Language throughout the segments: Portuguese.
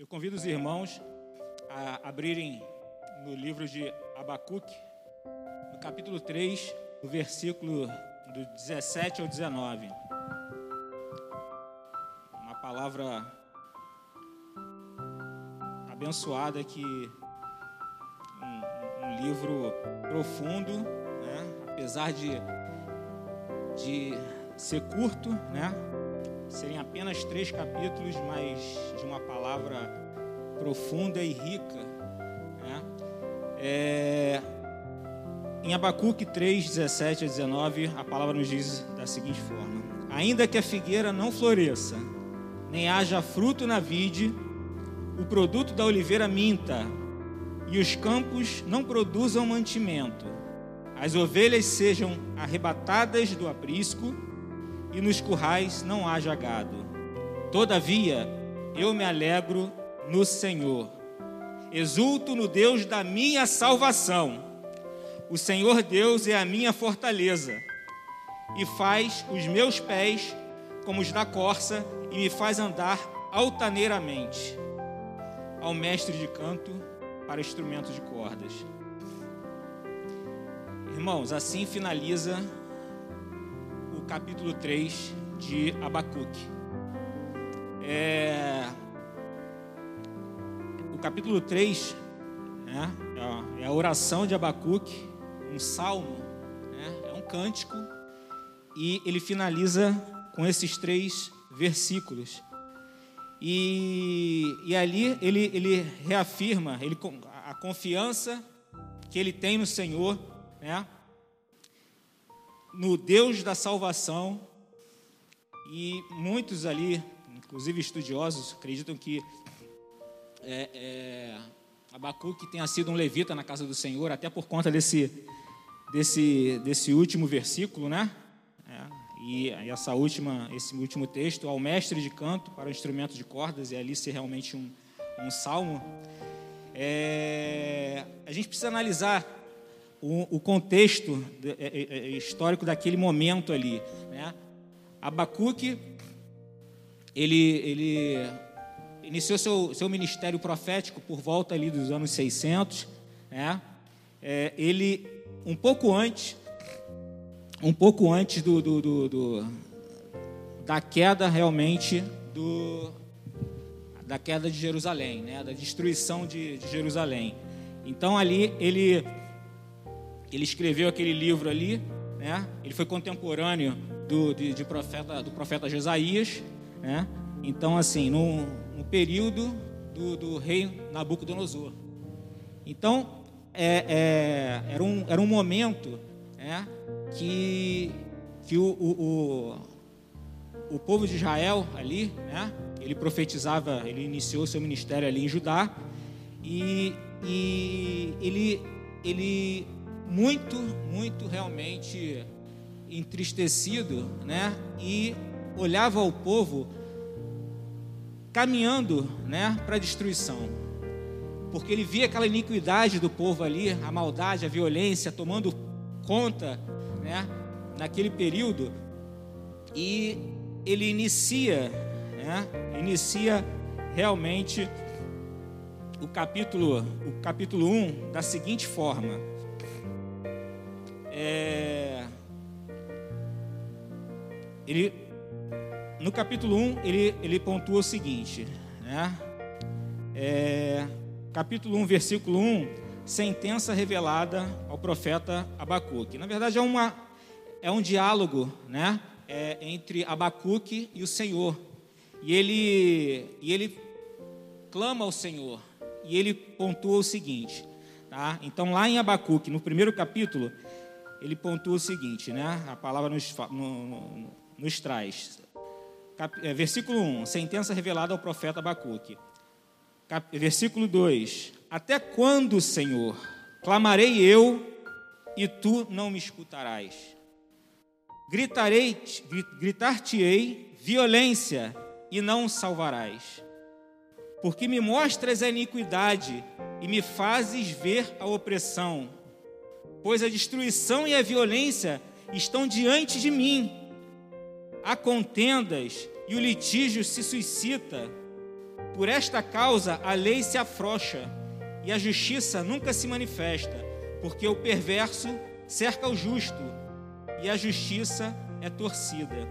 Eu convido os irmãos a abrirem no livro de Abacuque, no capítulo 3, no versículo do 17 ao 19. Uma palavra abençoada que um, um livro profundo, né? apesar de, de ser curto, né? Serem apenas três capítulos, mas de uma palavra profunda e rica. Né? É, em Abacuque 3, 17 a 19, a palavra nos diz da seguinte forma: Ainda que a figueira não floresça, nem haja fruto na vide, o produto da oliveira minta, e os campos não produzam mantimento, as ovelhas sejam arrebatadas do aprisco, e nos currais não haja gado. Todavia, eu me alegro no Senhor, exulto no Deus da minha salvação. O Senhor Deus é a minha fortaleza, e faz os meus pés como os da corça, e me faz andar altaneiramente. Ao mestre de canto para instrumentos de cordas. Irmãos, assim finaliza capítulo 3 de Abacuque. É... O capítulo 3 né, é a oração de Abacuque, um salmo, né, é um cântico, e ele finaliza com esses três versículos. E, e ali ele, ele reafirma ele, a confiança que ele tem no Senhor, né? No Deus da salvação. E muitos ali, inclusive estudiosos, acreditam que é, é, Abacuque tenha sido um levita na casa do Senhor, até por conta desse, desse, desse último versículo, né? E essa última, esse último texto, ao mestre de canto para o instrumento de cordas, e ali ser realmente um, um salmo. É, a gente precisa analisar o, o contexto é, é, é, histórico daquele momento ali. Né? Abacuque, ele, ele iniciou seu, seu ministério profético por volta ali dos anos 600. Né? É, ele, um pouco antes, um pouco antes do, do, do, do da queda realmente do, da queda de Jerusalém, né? da destruição de, de Jerusalém. Então ali ele ele escreveu aquele livro ali, né? Ele foi contemporâneo do, de, de profeta, do profeta Jesaías, né? Então assim, no, no período do, do, rei Nabucodonosor. Então é, é, era, um, era um momento né, que, que o, o, o, o, povo de Israel ali, né, ele profetizava, ele iniciou seu ministério ali em Judá, e, e ele, ele muito, muito realmente entristecido, né, e olhava o povo caminhando, né, para a destruição. Porque ele via aquela iniquidade do povo ali, a maldade, a violência tomando conta, né, naquele período, e ele inicia, né, inicia realmente o capítulo, o capítulo 1 da seguinte forma. É, ele, no capítulo 1, ele, ele pontua o seguinte, né? É, capítulo 1, versículo 1, sentença revelada ao profeta Abacuque. Na verdade, é, uma, é um diálogo né, é, entre Abacuque e o Senhor. E ele, e ele clama ao Senhor. E ele pontua o seguinte. Tá? Então, lá em Abacuque, no primeiro capítulo, ele pontua o seguinte, né? A palavra nos, no, no, nos traz. Cap, é, versículo 1, sentença revelada ao profeta Abacuque. Cap, versículo 2, até quando, Senhor, clamarei eu e tu não me escutarás? Gritarei, gritar-te-ei violência e não salvarás. Porque me mostras a iniquidade e me fazes ver a opressão. Pois a destruição e a violência estão diante de mim. Há contendas e o litígio se suscita. Por esta causa a lei se afrouxa e a justiça nunca se manifesta, porque o perverso cerca o justo e a justiça é torcida.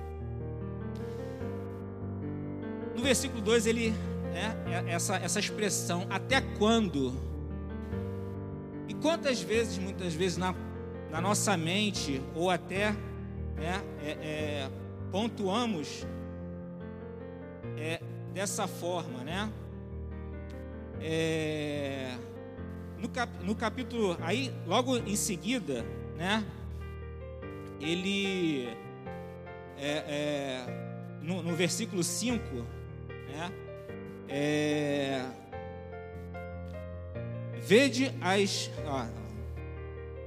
No versículo 2 ele né, essa, essa expressão até quando? Quantas vezes, muitas vezes na, na nossa mente ou até né, é, é, pontuamos é, dessa forma, né? É, no, cap, no capítulo, aí logo em seguida, né? Ele, é, é, no, no, versículo 5, né? Vede as. Ó,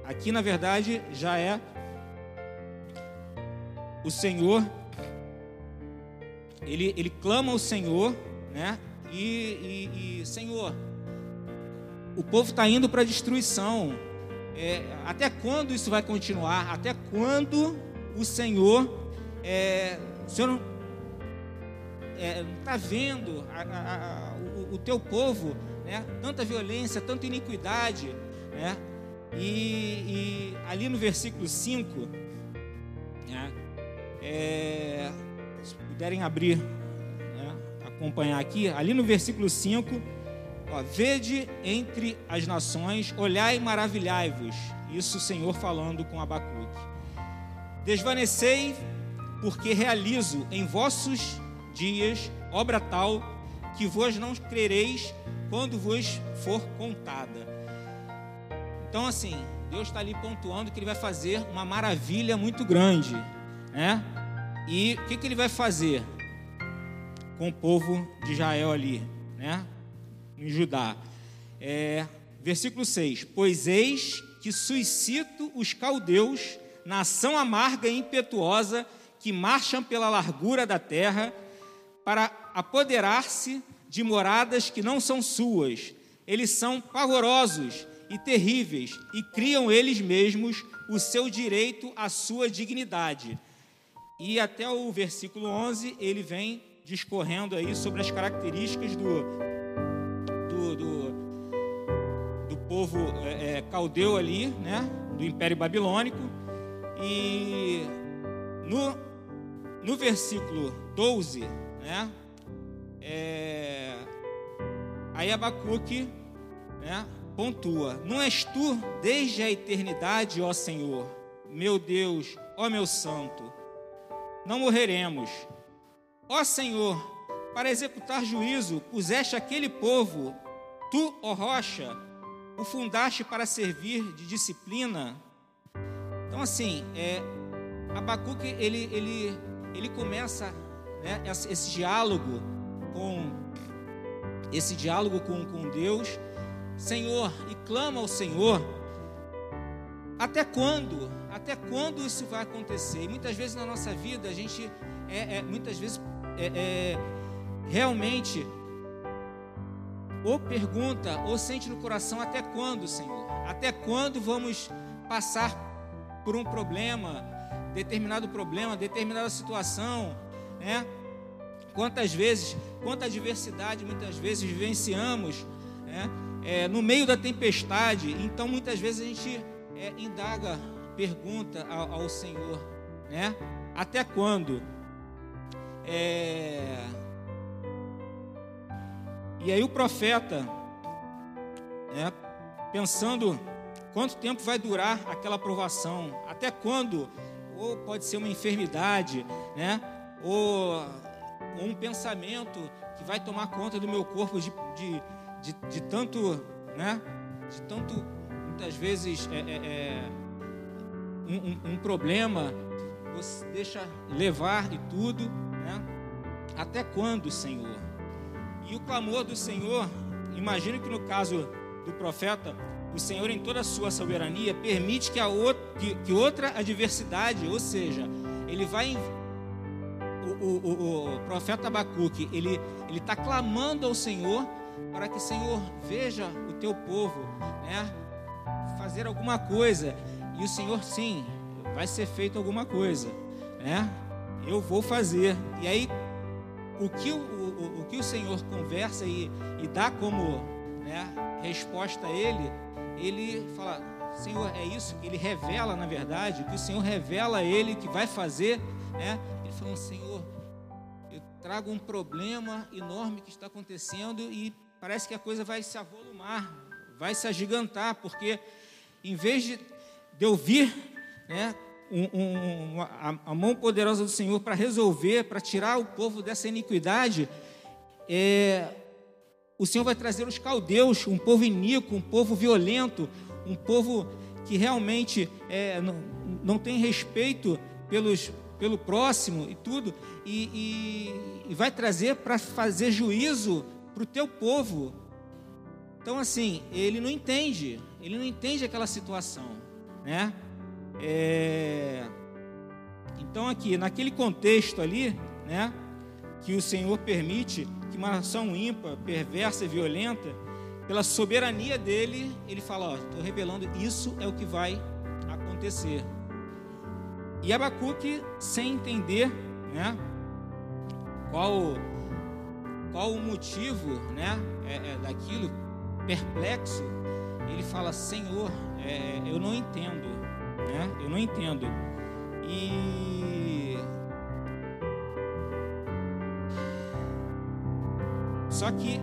aqui na verdade já é o Senhor, ele, ele clama ao Senhor, né? E, e, e Senhor, o povo está indo para a destruição. É, até quando isso vai continuar? Até quando o Senhor, é, o Senhor não está é, vendo a, a, a, o, o, teu povo, né? Tanta violência, tanta iniquidade, né? E, e ali no versículo 5, né? É, se puderem abrir, né, acompanhar aqui, ali no versículo 5, ó, vede entre as nações, olhai e maravilhai-vos. Isso o Senhor falando com Abacuque. Desvanecei, porque realizo em vossos dias obra tal que vos não crereis quando vos for contada. Então, assim, Deus está ali pontuando que Ele vai fazer uma maravilha muito grande né? E o que, que ele vai fazer com o povo de Israel ali, né? Em Judá. É, versículo 6: Pois eis que suscito os caldeus, nação amarga e impetuosa, que marcham pela largura da terra, para apoderar-se de moradas que não são suas. Eles são pavorosos e terríveis, e criam eles mesmos o seu direito à sua dignidade. E até o versículo 11 ele vem discorrendo aí sobre as características do, do, do, do povo é, é, caldeu ali, né, do Império Babilônico. E no, no versículo 12, né, é, aí Abacuque né, pontua: Não és tu desde a eternidade, ó Senhor, meu Deus, ó meu santo não morreremos. Ó Senhor, para executar juízo, puseste aquele povo, tu, ó rocha, o fundaste para servir de disciplina. Então, assim, é, Abacuque, ele, ele, ele começa né, esse, esse, diálogo com esse diálogo com, com Deus, Senhor, e clama ao Senhor até quando? Até quando isso vai acontecer? E muitas vezes na nossa vida a gente é, é muitas vezes é, é, realmente ou pergunta ou sente no coração até quando, Senhor? Até quando vamos passar por um problema, determinado problema, determinada situação, né? Quantas vezes, quanta adversidade muitas vezes vivenciamos, né? É, no meio da tempestade. Então muitas vezes a gente é, indaga, pergunta ao, ao, Senhor, né? Até quando? É... E aí o profeta, né, pensando quanto tempo vai durar aquela provação, até quando? Ou pode ser uma enfermidade, né? Ou, ou um pensamento que vai tomar conta do meu corpo de, de, de, de tanto, né? De tanto muitas vezes é, é, é um, um, um, problema, você deixa levar e tudo, né? Até quando, Senhor? E o clamor do Senhor, imagino que no caso do profeta, o Senhor, em toda a sua soberania, permite que, a outra, que, que outra adversidade, ou seja, ele vai. O, o, o, profeta Abacuque, ele está clamando ao Senhor para que, Senhor, veja o teu povo, né? fazer alguma coisa. E o Senhor, sim, vai ser feito alguma coisa, né? Eu vou fazer. E aí, o que o, o, o que o Senhor conversa e, e dá como né, resposta a ele, ele fala: Senhor, é isso? Ele revela, na verdade, o que o Senhor revela a ele que vai fazer. Né? Falou: Senhor, eu trago um problema enorme que está acontecendo e parece que a coisa vai se avolumar, vai se agigantar, porque em vez de, de eu vir né, um, um, a, a, mão poderosa do Senhor para resolver, para tirar o povo dessa iniquidade, é, o Senhor vai trazer os caldeus, um povo iníquo, um povo violento, um povo que realmente é, não, não tem respeito pelos, pelo próximo e tudo, e, e, e vai trazer para fazer juízo para o teu povo. Então, assim, ele não entende, ele não entende aquela situação, né? É... Então, aqui, naquele contexto ali, né, que o Senhor permite que uma nação ímpar, perversa e violenta, pela soberania dele, ele fala: estou revelando, isso é o que vai acontecer. E Abacuque, sem entender né, qual, qual o motivo né, é, é, daquilo, perplexo, ele fala: Senhor, é, eu não entendo né? Eu não entendo. E só que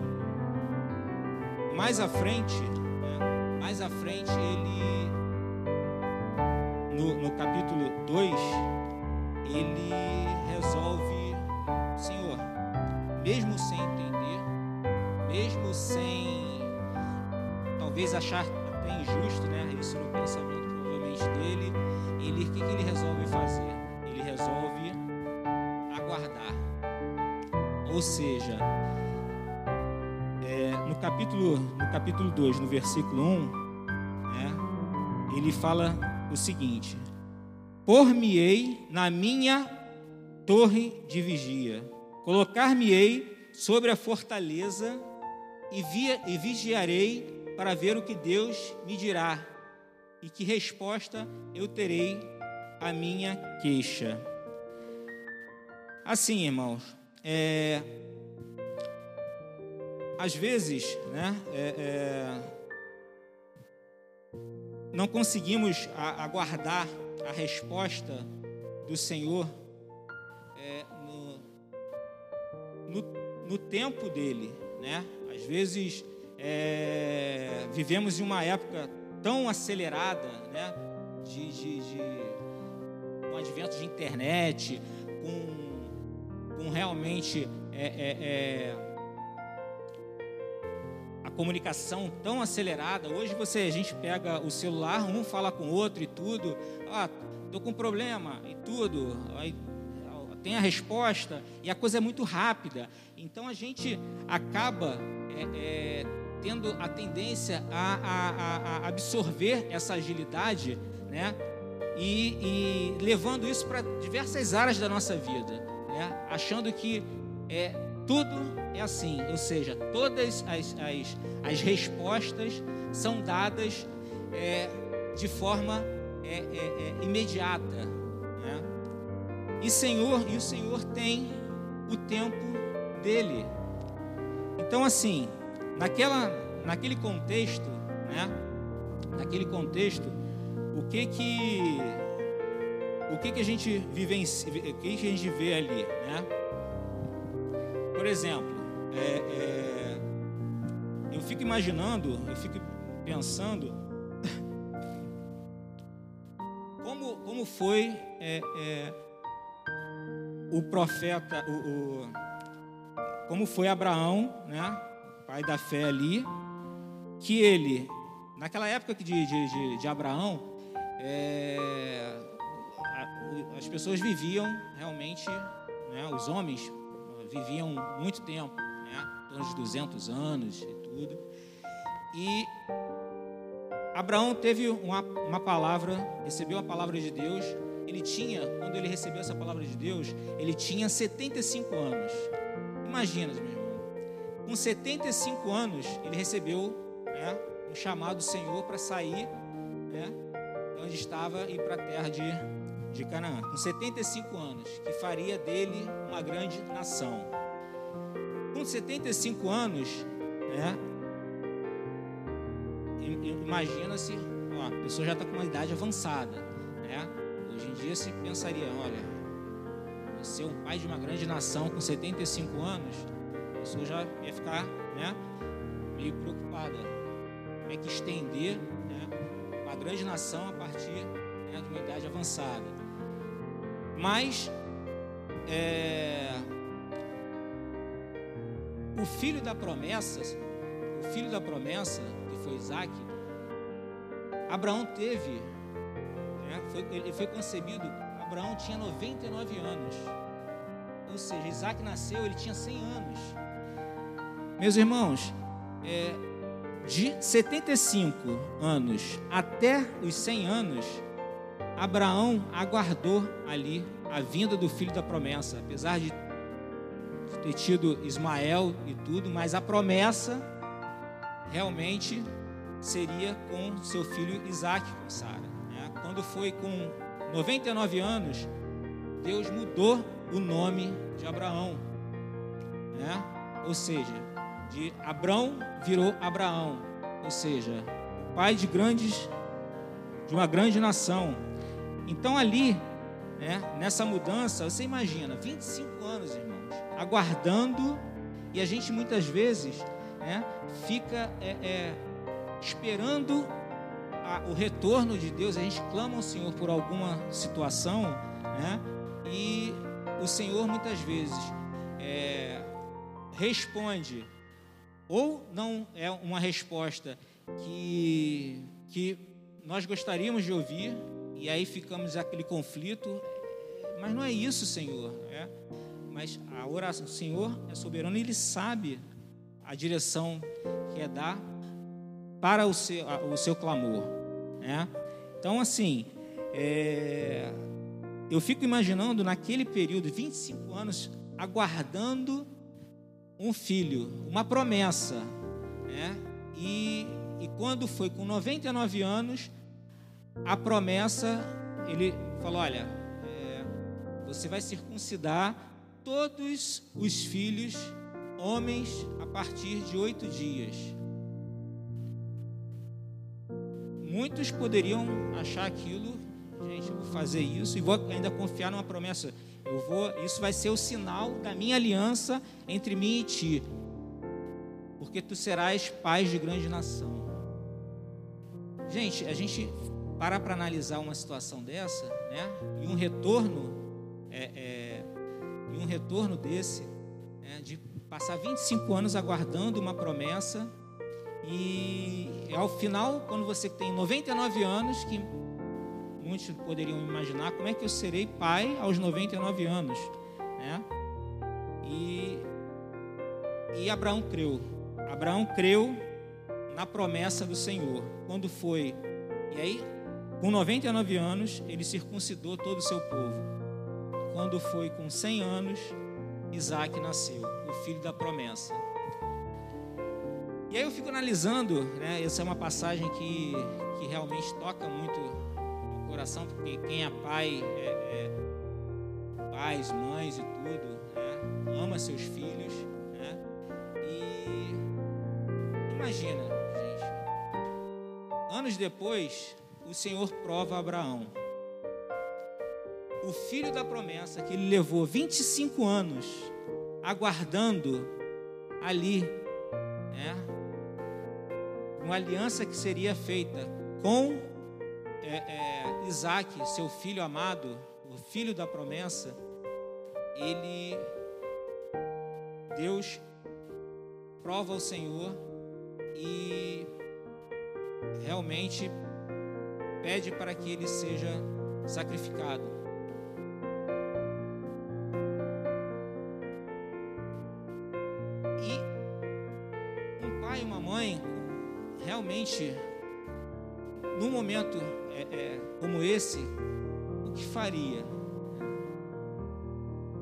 mais à frente, né? mais à frente ele no, no capítulo 2 ele resolve, Senhor, mesmo sem entender, mesmo sem talvez achar até injusto, né? Isso no pensamento dele, ele, o que, que ele resolve fazer? Ele resolve aguardar. Ou seja, é, no capítulo no capítulo 2, no versículo 1, né, ele fala o seguinte: Por-me-ei na minha torre de vigia, colocar-me-ei sobre a fortaleza e, via, e vigiarei para ver o que Deus me dirá e que resposta eu terei à minha queixa. Assim, irmãos, é, às vezes, né, é, é, não conseguimos aguardar a resposta do Senhor é, no, no, no, tempo dele, né? Às vezes é, vivemos em uma época tão acelerada, né? De, de, de advento de internet, com, com realmente é, é, é, comunicação tão acelerada. Hoje você a gente pega o celular, um fala com o outro e tudo. Ah, tô com um problema e tudo. Aí, tem a resposta e a coisa é muito rápida. Então a gente acaba é, é, tendo a tendência a, a, a absorver essa agilidade, né? E, e levando isso para diversas áreas da nossa vida, né? Achando que é, tudo é assim, ou seja, todas as, as, as respostas são dadas é, de forma é, é, é imediata, né? E Senhor, e o Senhor tem o tempo dele. Então assim, Naquela, naquele contexto, né? Naquele contexto, o que que o que que a gente vivencia, o que que a gente vê ali, né? Por exemplo, é, é, eu fico imaginando, eu fico pensando como, como foi é, é, o profeta, o, o, como foi Abraão, né? pai da fé ali, que ele, naquela época de, de, de, Abraão, é, as pessoas viviam realmente, né, os homens viviam muito tempo, em torno de 200 anos e tudo. E Abraão teve uma, uma palavra, recebeu a palavra de Deus. Ele tinha, quando ele recebeu essa palavra de Deus, ele tinha 75 anos. Imagina, meu com 75 anos, ele recebeu né, um chamado do Senhor para sair né, onde estava e para a terra de, de Canaã. Com 75 anos, que faria dele uma grande nação. Com 75 anos, né? Imagina-se, a pessoa já está com uma idade avançada, né? Hoje em dia se pensaria, olha, ser um pai de uma grande nação com 75 anos, a pessoa já ia ficar, né? Meio preocupada. Como é que estender, né? Uma grande nação a partir né, de uma idade avançada. Mas é, o filho da promessa, o filho da promessa, que foi Isaac, Abraão teve, né, foi, ele foi concebido, Abraão tinha 99 anos. Ou seja, Isaac nasceu, ele tinha 100 anos. Meus irmãos, é, de 75 anos até os 100 anos, Abraão aguardou ali a vinda do filho da promessa, apesar de ter tido Ismael e tudo, mas a promessa realmente seria com seu filho Isaac com Sara. Né? Quando foi com 99 anos, Deus mudou o nome de Abraão, né? ou seja, de Abrão virou Abraão, ou seja, pai de grandes, de uma grande nação. Então ali, né, nessa mudança, você imagina, 25 anos, irmãos, aguardando, e a gente muitas vezes né, fica é, é, esperando a, o retorno de Deus, a gente clama ao Senhor por alguma situação, né, e o Senhor muitas vezes é, responde, ou não é uma resposta que, que nós gostaríamos de ouvir, e aí ficamos aquele conflito. Mas não é isso, Senhor. É, mas a oração, o Senhor é soberano e Ele sabe a direção que é dar para o seu, o seu clamor. Né? Então, assim, é, eu fico imaginando naquele período, 25 anos, aguardando um filho, uma promessa. Né? E, e quando foi com 99 anos, a promessa, ele falou: olha, é, você vai circuncidar todos os filhos, homens, a partir de oito dias. Muitos poderiam achar aquilo, gente, eu vou fazer isso e vou ainda confiar numa promessa. Eu vou, isso vai ser o sinal da minha aliança entre mim e ti, porque tu serás pai de grande nação. Gente, a gente parar para analisar uma situação dessa, né? E um retorno, é, é, e um retorno desse, né? de passar 25 anos aguardando uma promessa e ao final, quando você tem 99 anos, que muitos poderiam imaginar como é que eu serei pai aos 99 anos, né? E, e Abraão creu. Abraão creu na promessa do Senhor. Quando foi, e aí com 99 anos, ele circuncidou todo o seu povo. Quando foi com 100 anos, Isaac nasceu, o filho da promessa. E aí eu fico analisando, né, essa é uma passagem que, que realmente toca muito o coração, porque quem é pai, é, é pais, mães e tudo, né, ama seus filhos. Né, e imagina, gente, anos depois, o Senhor prova Abraão. O filho da promessa que ele levou 25 anos aguardando ali, né, uma aliança que seria feita com é, é, Isaac, seu filho amado, o filho da promessa, ele, Deus prova ao Senhor e realmente pede para que ele seja sacrificado. Realmente, num momento é, é, como esse, o que faria?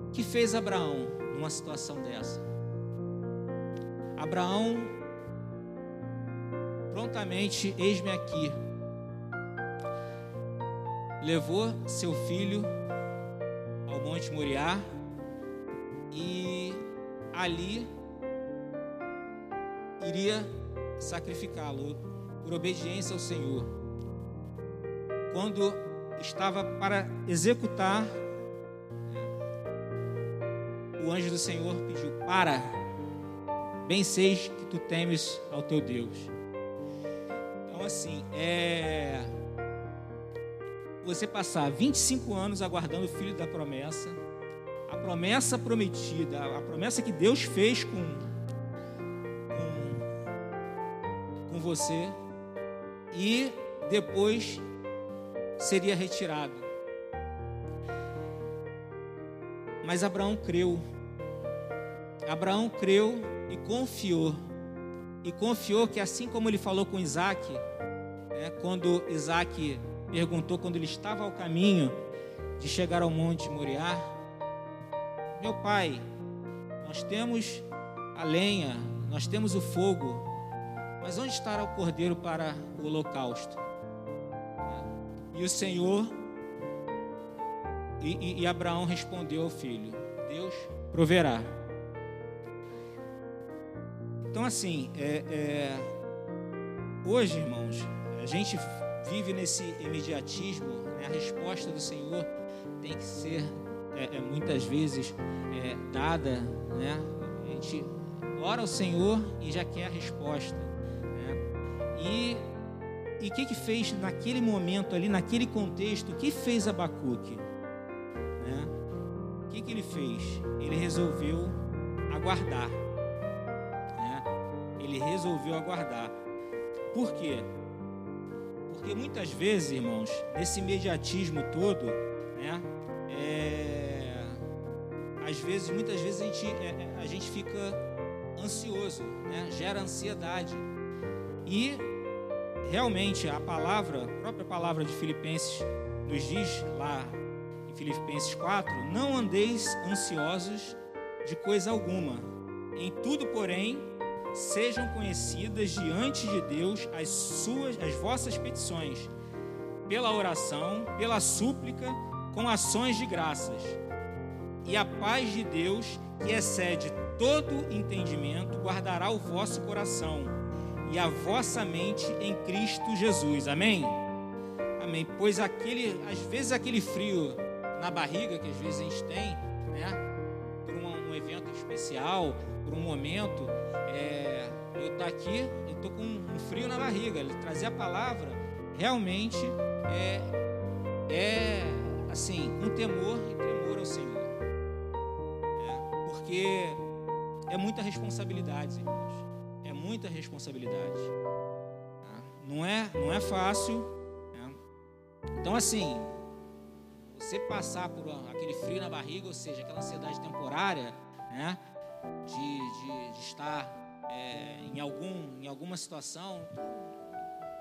O que fez Abraão numa situação dessa? Abraão prontamente, eis-me aqui levou seu filho ao Monte Moriá e ali iria sacrificá-lo por obediência ao Senhor. Quando estava para executar, o anjo do Senhor pediu: Para, bem seis que tu temes ao teu Deus. Então, assim, é. Você passar 25 anos aguardando o filho da promessa, a promessa prometida, a promessa que Deus fez com, com, com você, e depois seria retirado. Mas Abraão creu. Abraão creu e confiou. E confiou que assim como ele falou com Isaac, né, quando Isaac perguntou, quando ele estava ao caminho de chegar ao monte Moriá, meu pai, nós temos a lenha, nós temos o fogo, mas onde estará o cordeiro para o holocausto? E o Senhor, e, e, e Abraão respondeu ao filho: Deus proverá. Então, assim, é, é, hoje, irmãos, a gente vive nesse imediatismo, né? a resposta do Senhor tem que ser é, é muitas vezes é, dada, né? A gente ora ao Senhor e já quer a resposta. E o que que fez naquele momento ali, naquele contexto? O que fez Abacuque? Né? O que que ele fez? Ele resolveu aguardar. Né? Ele resolveu aguardar. Por quê? Porque muitas vezes, irmãos, nesse imediatismo todo, né? É, às vezes, muitas vezes a gente, é, é a gente fica ansioso, né? gera ansiedade. E realmente a palavra, a própria palavra de Filipenses nos diz lá em Filipenses 4, não andeis ansiosos de coisa alguma. Em tudo, porém, sejam conhecidas diante de Deus as suas as vossas petições, pela oração, pela súplica, com ações de graças. E a paz de Deus, que excede todo entendimento, guardará o vosso coração e a vossa mente em Cristo Jesus. Amém? Amém. Pois aquele, às vezes aquele frio na barriga que às vezes a gente tem, né? Por um, um evento especial, por um momento, é, eu estou aqui e estou com um frio na barriga. Ele trazer a palavra realmente é, é assim, um temor e temor ao Senhor. É, porque é muita responsabilidade, muita responsabilidade. Não é, não é fácil. Né? Então, assim, você passar por aquele frio na barriga, ou seja, aquela ansiedade temporária, né? de, de, de estar é, em, algum, em alguma situação,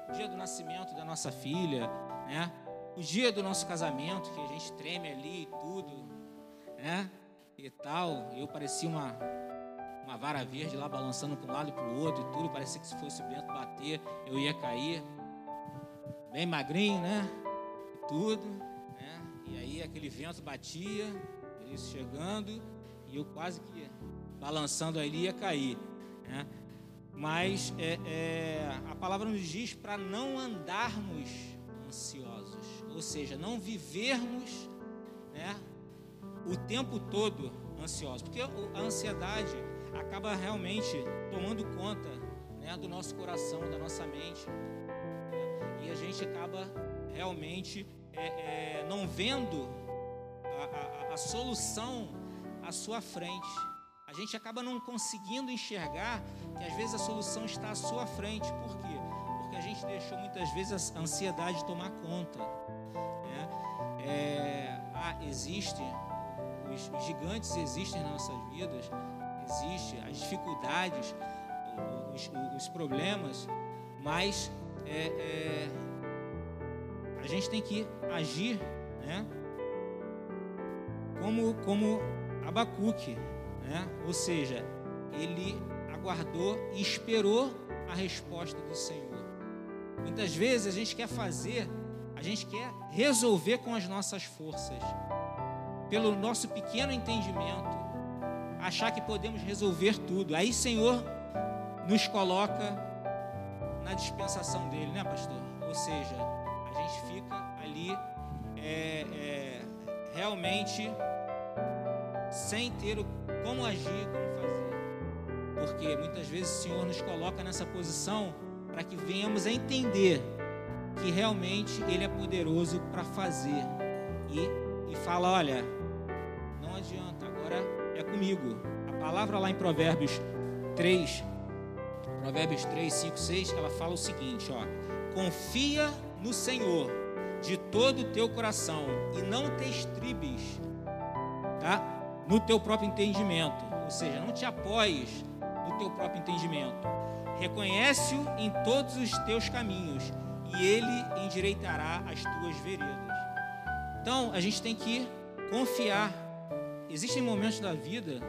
o dia do nascimento da nossa filha, né? o dia do nosso casamento, que a gente treme ali e tudo, né? e tal. Eu parecia uma, uma vara verde lá balançando para um lado e para o outro e tudo. Parecia que se fosse o vento bater, eu ia cair. Bem magrinho, né? E tudo. Né? E aí aquele vento batia, isso chegando, e eu quase que balançando ali ia cair. Né? Mas é, é, a palavra nos diz para não andarmos ansiosos, ou seja, não vivermos né, o tempo todo ansiosos, porque a ansiedade acaba realmente tomando conta né, do nosso coração, da nossa mente. Né? E a gente acaba realmente é, é, não vendo a, a, a solução à sua frente. A gente acaba não conseguindo enxergar que às vezes a solução está à sua frente. Por quê? Porque a gente deixou muitas vezes a ansiedade tomar conta. Né? É, ah, existe, os, gigantes existem nas nossas vidas, existe, as dificuldades, os, os problemas, mas é, é, a gente tem que agir, né? Como, como Abacuque, né? Ou seja, ele aguardou e esperou a resposta do Senhor. Muitas vezes a gente quer fazer, a gente quer resolver com as nossas forças, pelo nosso pequeno entendimento, achar que podemos resolver tudo. Aí, Senhor, nos coloca na dispensação dele, né, pastor? Ou seja, a gente fica ali é, é, realmente sem ter como agir, como fazer. Porque muitas vezes o Senhor nos coloca nessa posição para que venhamos a entender que realmente Ele é poderoso para fazer. E, e fala: olha, comigo. A palavra lá em Provérbios 3, Provérbios 3, 5, 6, ela fala o seguinte: ó, confia no Senhor de todo o teu coração e não te estribes, tá? No teu próprio entendimento, ou seja, não te apoies no teu próprio entendimento. Reconhece-o em todos os teus caminhos e ele endireitará as tuas veredas. Então, a gente tem que confiar. Existem momentos da vida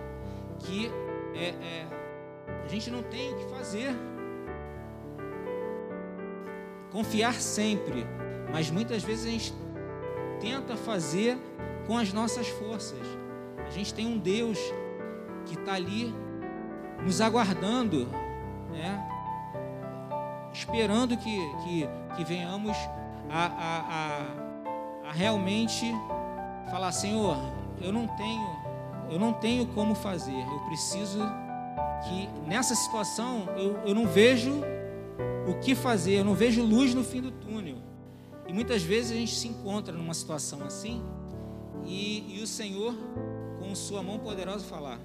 que é, é, a gente não tem o que fazer. Confiar sempre, mas muitas vezes a gente tenta fazer com as nossas forças. A gente tem um Deus que está ali nos aguardando, né? esperando que, que, que venhamos a, a, a, a realmente falar, Senhor, eu não tenho, eu não tenho como fazer, eu preciso que nessa situação eu, eu não vejo o que fazer, eu não vejo luz no fim do túnel. E muitas vezes a gente se encontra numa situação assim e, e o Senhor, com sua mão poderosa, falar: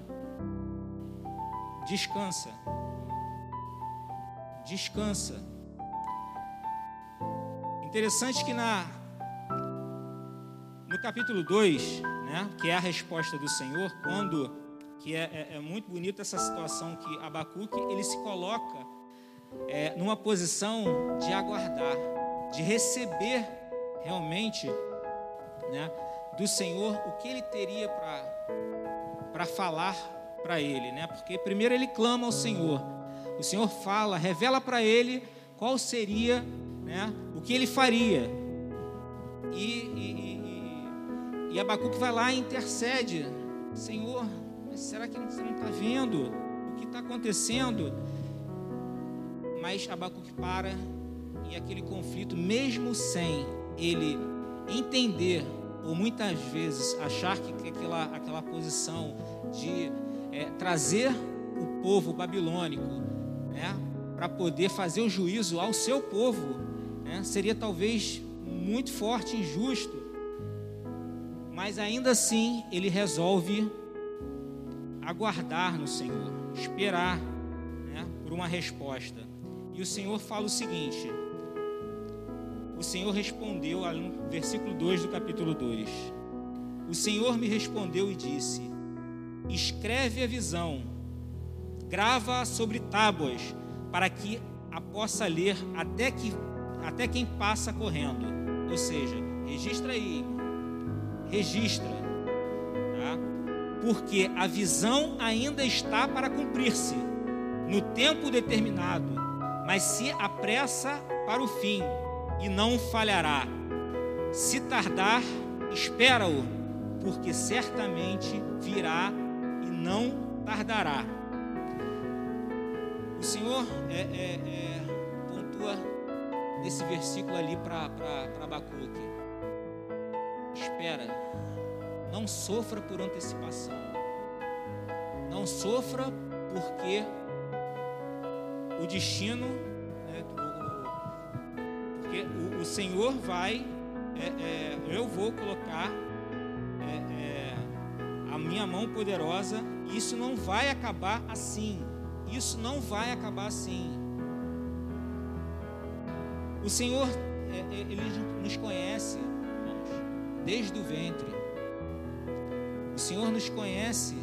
descansa, descansa. Interessante que na no capítulo 2, né, que é a resposta do Senhor, quando que é, é, é muito bonita essa situação que Abacuque ele se coloca é, numa posição de aguardar, de receber realmente né, do Senhor o que ele teria para falar para ele, né? Porque primeiro ele clama ao Senhor, o Senhor fala, revela para ele qual seria né, o que ele faria. E, e, e, e Abacuque vai lá e intercede: Senhor, mas será que você não está vendo o que está acontecendo? Mas Abacuque para e aquele conflito, mesmo sem ele entender, ou muitas vezes achar que aquela, aquela posição de é, trazer o povo babilônico né, para poder fazer o juízo ao seu povo, né, seria talvez muito forte, injusto. Mas ainda assim, ele resolve aguardar no Senhor, esperar né, por uma resposta. E o Senhor fala o seguinte: o Senhor respondeu, no versículo 2 do capítulo 2: O Senhor me respondeu e disse: Escreve a visão grava sobre tábuas, para que a possa ler até, que, até quem passa correndo. Ou seja, registra aí, registra, tá? porque a visão ainda está para cumprir-se no tempo determinado, mas se apressa para o fim e não falhará. Se tardar, espera-o, porque certamente virá e não tardará. O Senhor é, é, é, pontua nesse versículo ali para Abacuque. Espera, não sofra por antecipação. Não sofra porque o destino, né, porque o, o, Senhor vai, é, é, eu vou colocar é, a minha mão poderosa, isso não vai acabar assim isso não vai acabar assim. O Senhor, é, é, Ele nos conhece, desde o ventre. O Senhor nos conhece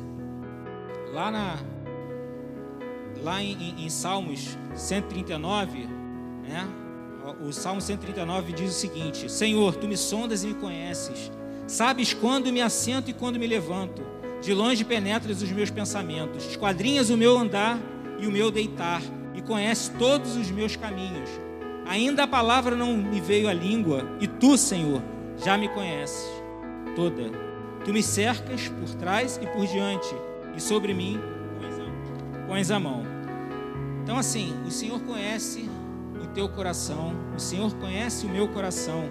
lá na lá em, em, em Salmos 139, né? O Salmo 139 diz o seguinte: Senhor, tu me sondas e me conheces. Sabes quando me assento e quando me levanto. De longe penetras os meus pensamentos, esquadrinhas o meu andar e o meu deitar, e conhece todos os meus caminhos. Ainda a palavra não me veio à língua, e tu, Senhor, já me conheces toda. Tu me cercas por trás e por diante, e sobre mim pões a mão. Então, assim, o Senhor conhece o teu coração, o Senhor conhece o meu coração.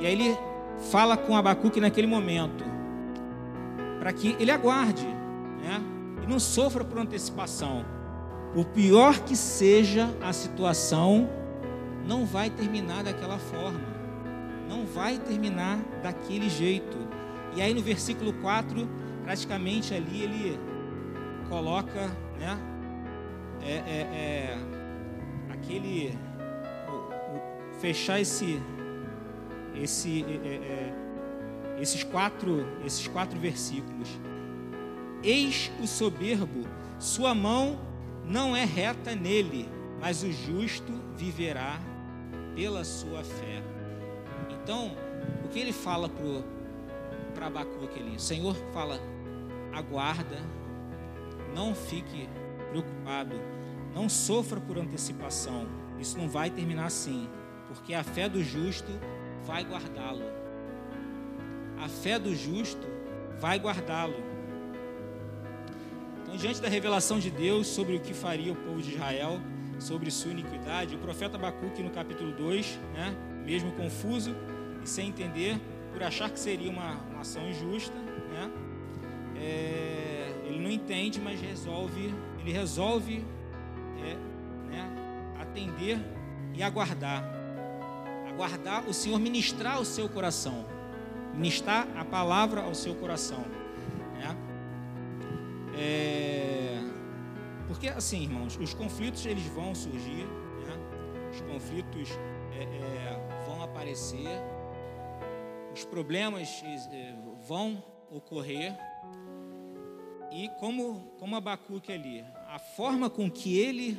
E aí ele fala com Abacuque naquele momento, para que ele aguarde, né? E não sofra por antecipação. Por pior que seja a situação, não vai terminar daquela forma. Não vai terminar daquele jeito. E aí no versículo 4, praticamente ali ele coloca, né? É, é, é aquele o, o, fechar esse esse é, é, é, esses quatro esses quatro versículos. Eis o soberbo, sua mão não é reta nele, mas o justo viverá pela sua fé. Então, o que ele fala para Abacuque ali? O Senhor fala: aguarda, não fique preocupado, não sofra por antecipação. Isso não vai terminar assim, porque a fé do justo vai guardá-lo. A fé do justo vai guardá-lo. Então, diante da revelação de Deus sobre o que faria o povo de Israel, sobre sua iniquidade, o profeta Abacuque, no capítulo 2, né, mesmo confuso sem entender, por achar que seria uma, uma ação injusta, né, é, ele não entende, mas resolve, ele resolve é, né, atender e aguardar. Aguardar o Senhor ministrar ao seu coração, ministrar a palavra ao seu coração. Né? É, porque assim, irmãos, os conflitos eles vão surgir, né? os conflitos é, é, vão aparecer, os problemas é, vão ocorrer, e como, como Abacuque ali, a forma com que ele,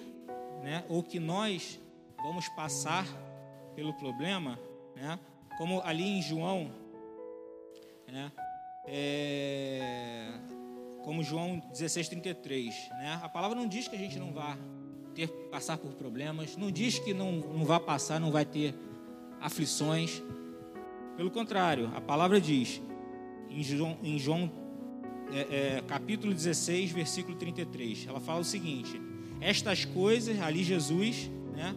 né, ou que nós vamos passar pelo problema, né, como ali em João, né, é, como João 16:33, né, a palavra não diz que a gente não vá ter passar por problemas, não diz que não, não vai passar, não vai ter aflições. Pelo contrário, a palavra diz em João, em João é, é, capítulo 16, versículo 33. Ela fala o seguinte: Estas coisas, ali Jesus, né,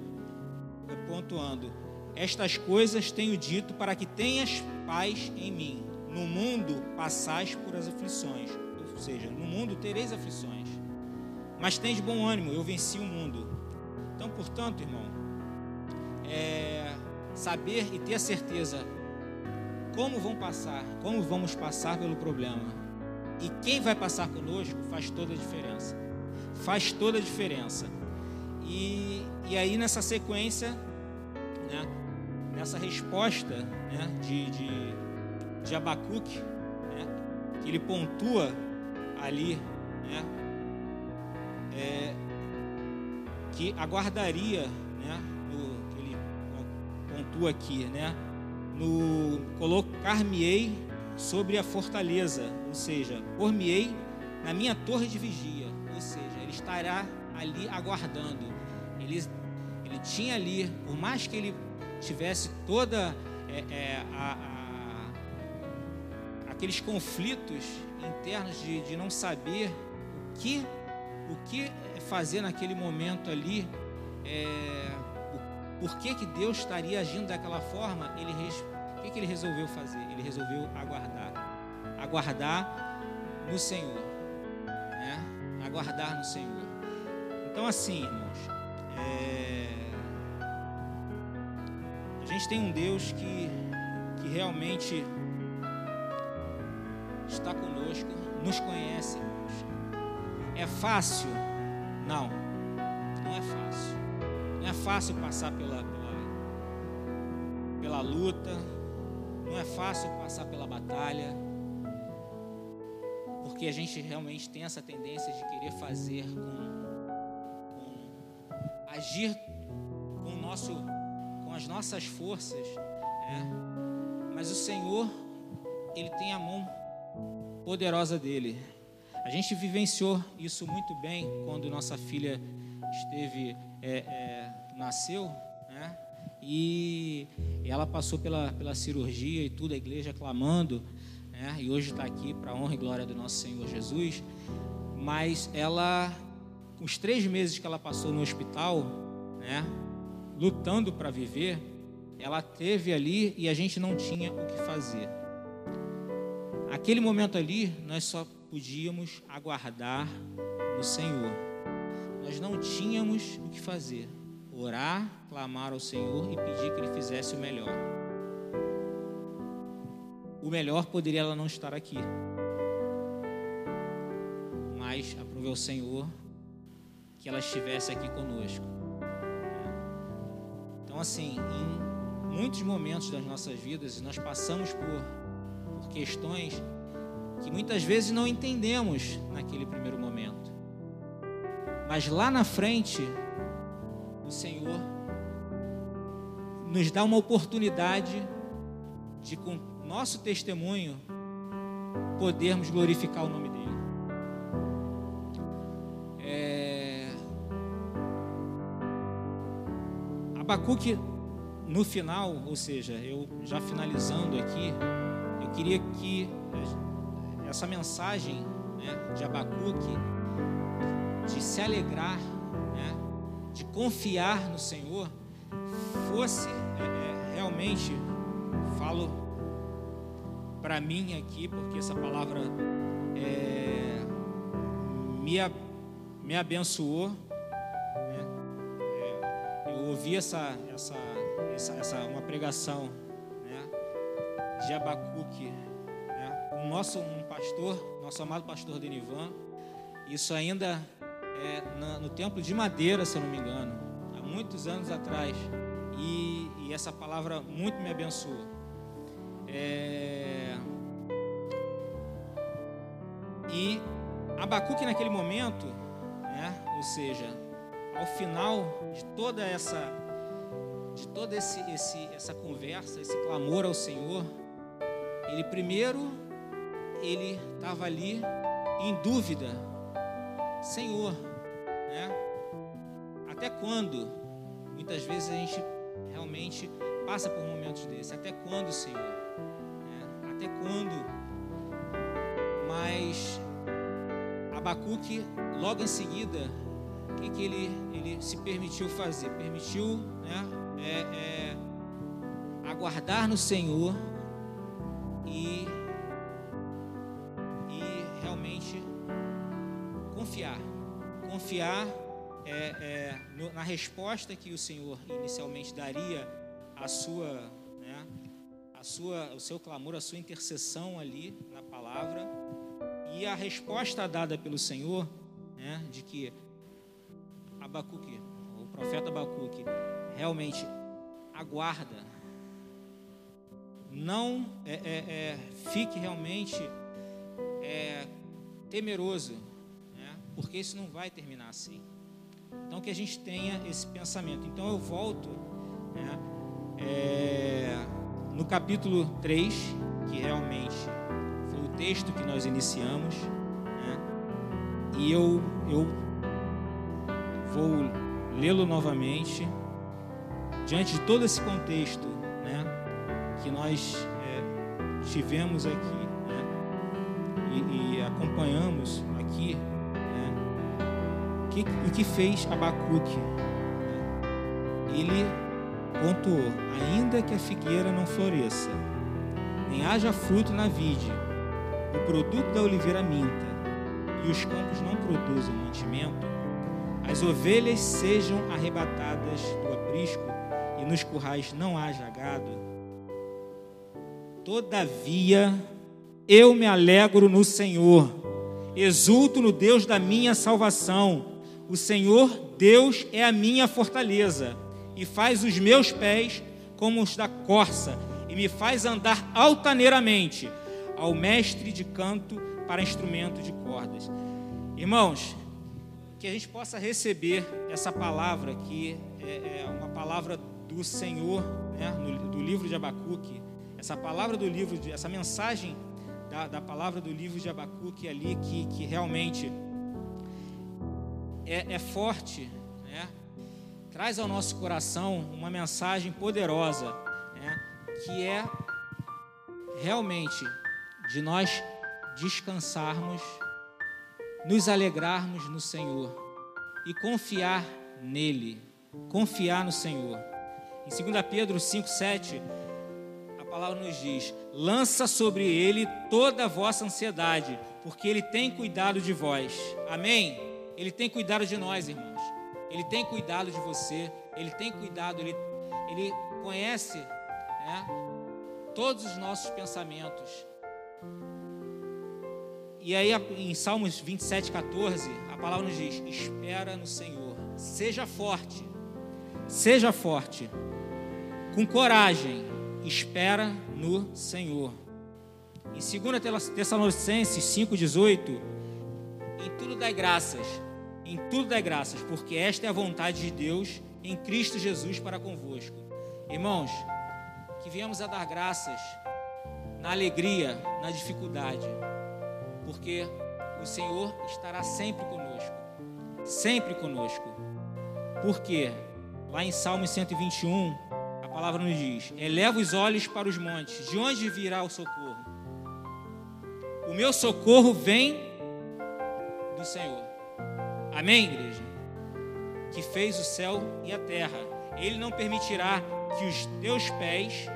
pontuando, estas coisas tenho dito para que tenhas paz em mim. No mundo passais por as aflições, ou seja, no mundo tereis aflições, mas tens bom ânimo, eu venci o mundo. Então, portanto, irmão, é, saber e ter a certeza como vão passar, como vamos passar pelo problema e quem vai passar conosco faz toda a diferença. Faz toda a diferença. E, e aí nessa sequência, né, nessa resposta né, de, de, de Abacuque, né, que ele pontua ali, né, é, que aguardaria, né, que ele pontua aqui, né, no colocar-me-ei sobre a fortaleza, ou seja, por-me-ei na minha torre de vigia, ou seja, ele estará ali aguardando. Ele, ele tinha ali, por mais que ele tivesse toda é, é, a, a, aqueles conflitos internos de, de não saber o que, o que fazer naquele momento ali, é, por que, que Deus estaria agindo daquela forma, ele o que, que ele resolveu fazer? Ele resolveu aguardar. Aguardar no Senhor. Né? Aguardar no Senhor. Então, assim, irmãos, é... a gente tem um Deus que, que realmente está conosco, nos conhece, irmãos. É fácil? Não, não é fácil. Não é fácil passar pela, pela, pela luta, não é fácil passar pela batalha, porque a gente realmente tem essa tendência de querer fazer com, com agir com nosso, com as nossas forças, né? Mas o Senhor, ele tem a mão poderosa dele. A gente vivenciou isso muito bem quando nossa filha esteve é, é, nasceu e ela passou pela, pela cirurgia e tudo, a igreja clamando, né? e hoje está aqui para honra e glória do nosso Senhor Jesus. Mas ela, os três meses que ela passou no hospital, né, lutando para viver, ela teve ali e a gente não tinha o que fazer. Aquele momento ali, nós só podíamos aguardar no Senhor. Nós não tínhamos o que fazer. Orar, clamar ao Senhor e pedir que Ele fizesse o melhor. O melhor poderia ela não estar aqui. Mas aprove ao Senhor que ela estivesse aqui conosco. Então, assim, em muitos momentos das nossas vidas, nós passamos por, por questões que muitas vezes não entendemos naquele primeiro momento. Mas lá na frente, o Senhor nos dá uma oportunidade de, com nosso testemunho, podermos glorificar o nome dEle. É... Abacuque, no final, ou seja, eu já finalizando aqui, eu queria que essa mensagem né, de Abacuque, de se alegrar, de confiar no Senhor, fosse é, é, realmente, falo para mim aqui, porque essa palavra é, me, me abençoou. Né, é, eu ouvi essa, essa, essa, essa uma pregação né, de Abacuque um nosso um pastor, nosso amado pastor Denivan, isso ainda é na, no templo de madeira, se eu não me engano, há muitos anos atrás, e, e essa palavra muito me abençoou. É... E Abacuque naquele momento, né, ou seja, ao final de toda essa de toda esse, esse, essa conversa, esse clamor ao Senhor, ele primeiro ele estava ali em dúvida. Senhor, né? Até quando? Muitas vezes a gente realmente passa por momentos desses. Até quando, Senhor? É, até quando? Mas Abacuque, logo em seguida, o que, que ele, ele se permitiu fazer? Permitiu né, é, é, aguardar no Senhor e confiar. Confiar é, é, no, na resposta que o Senhor inicialmente daria à sua, né, à sua, o seu clamor, a sua intercessão ali na palavra e a resposta dada pelo Senhor, né, de que Abacuque, o profeta Abacuque, realmente aguarda, não é, é, é fique realmente é, temeroso porque isso não vai terminar assim. Então que a gente tenha esse pensamento. Então eu volto né, é, no capítulo 3, que realmente foi o texto que nós iniciamos, né, e eu, eu vou lê-lo novamente, diante de todo esse contexto né, que nós é, tivemos aqui né, e, e acompanhamos aqui o que fez Abacuque? Ele pontuou: ainda que a figueira não floresça, nem haja fruto na vide, o produto da oliveira minta, e os campos não produzam mantimento, as ovelhas sejam arrebatadas do aprisco, e nos currais não haja gado. Todavia, eu me alegro no Senhor, exulto no Deus da minha salvação o Senhor Deus é a minha fortaleza e faz os meus pés como os da corça e me faz andar altaneiramente ao mestre de canto para instrumento de cordas. Irmãos, que a gente possa receber essa palavra que é, é uma palavra do Senhor, né, do livro de Abacuque, essa palavra do livro, essa mensagem da, da palavra do livro de Abacuque ali que, que realmente é, é forte, né? traz ao nosso coração uma mensagem poderosa, né? que é realmente de nós descansarmos, nos alegrarmos no Senhor, e confiar nele, confiar no Senhor. Em 2 Pedro 5,7, a palavra nos diz: lança sobre ele toda a vossa ansiedade, porque ele tem cuidado de vós. Amém? Ele tem cuidado de nós, irmãos. Ele tem cuidado de você, ele tem cuidado, ele, ele conhece né, todos os nossos pensamentos. E aí, em Salmos 27, 14, a palavra nos diz: Espera no Senhor, seja forte, seja forte, com coragem, espera no Senhor. Em 2 Tessalonicenses 5,18, em tudo dai graças, em tudo dai graças, porque esta é a vontade de Deus em Cristo Jesus para convosco. Irmãos, que viemos a dar graças na alegria, na dificuldade porque o Senhor estará sempre conosco, sempre conosco. Porque lá em Salmo 121, a palavra nos diz: Eleva os olhos para os montes, de onde virá o socorro? O meu socorro vem do Senhor. Amém, igreja? Que fez o céu e a terra. Ele não permitirá que os teus pés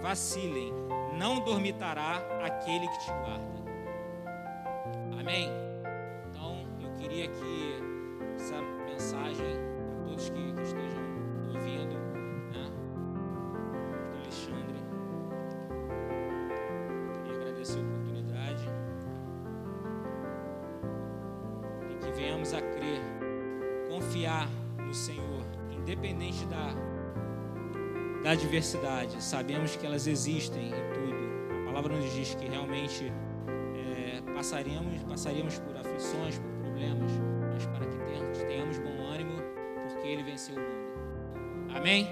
vacilem, não dormitará aquele que te guarda. Amém? Então, eu queria que essa mensagem, todos que, que estejam da adversidade. Sabemos que elas existem e tudo. A palavra nos diz que realmente passaríamos, passaríamos por aflições, por problemas, mas para que tenhamos, tenhamos bom ânimo, porque Ele venceu o mundo. Amém?